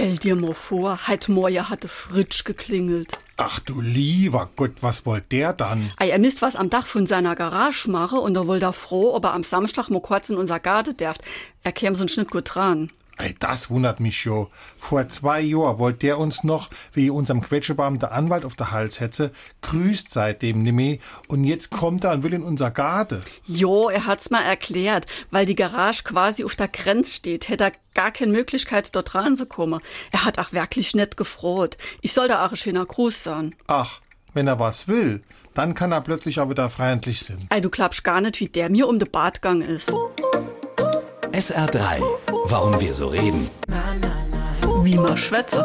Stell dir mal vor, heute Morgen hatte Fritsch geklingelt. Ach du lieber Gott, was wollt der dann? Ei, er misst was am Dach von seiner Garage mache und er wollte froh, ob er am Samstag mal kurz in unser Garten darf. Er käme so ein Schnitt gut dran. Ey, das wundert mich jo. Vor zwei Jahren wollte der uns noch, wie unserem Quetschebaum der Anwalt auf der Hals hetze, grüßt seitdem nimmer und jetzt kommt er und will in unser Garde. Jo, er hat's mal erklärt, weil die Garage quasi auf der Grenze steht, hätte er gar keine Möglichkeit, dort ranzukommen. Er hat auch wirklich nett gefroht. Ich soll da auch ein schöner Gruß sein. Ach, wenn er was will, dann kann er plötzlich auch wieder freundlich sein. Ei, du glaubst gar nicht, wie der mir um den Bartgang ist. SR3. Warum wir so reden. Wie man schwätze.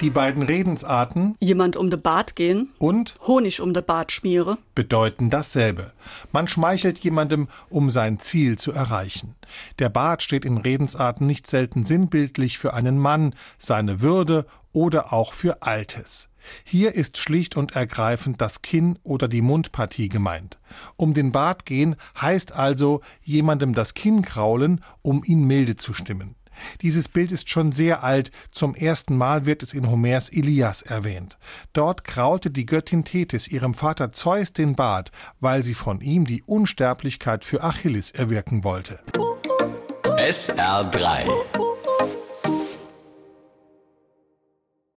Die beiden Redensarten Jemand um den Bart gehen, und Honig um den Bart schmiere. bedeuten dasselbe. Man schmeichelt jemandem, um sein Ziel zu erreichen. Der Bart steht in Redensarten nicht selten sinnbildlich für einen Mann, seine Würde oder auch für Altes. Hier ist schlicht und ergreifend das Kinn oder die Mundpartie gemeint. Um den Bart gehen heißt also jemandem das Kinn kraulen, um ihn milde zu stimmen. Dieses Bild ist schon sehr alt, zum ersten Mal wird es in Homers Ilias erwähnt. Dort kraulte die Göttin Thetis ihrem Vater Zeus den Bart, weil sie von ihm die Unsterblichkeit für Achilles erwirken wollte. SR3.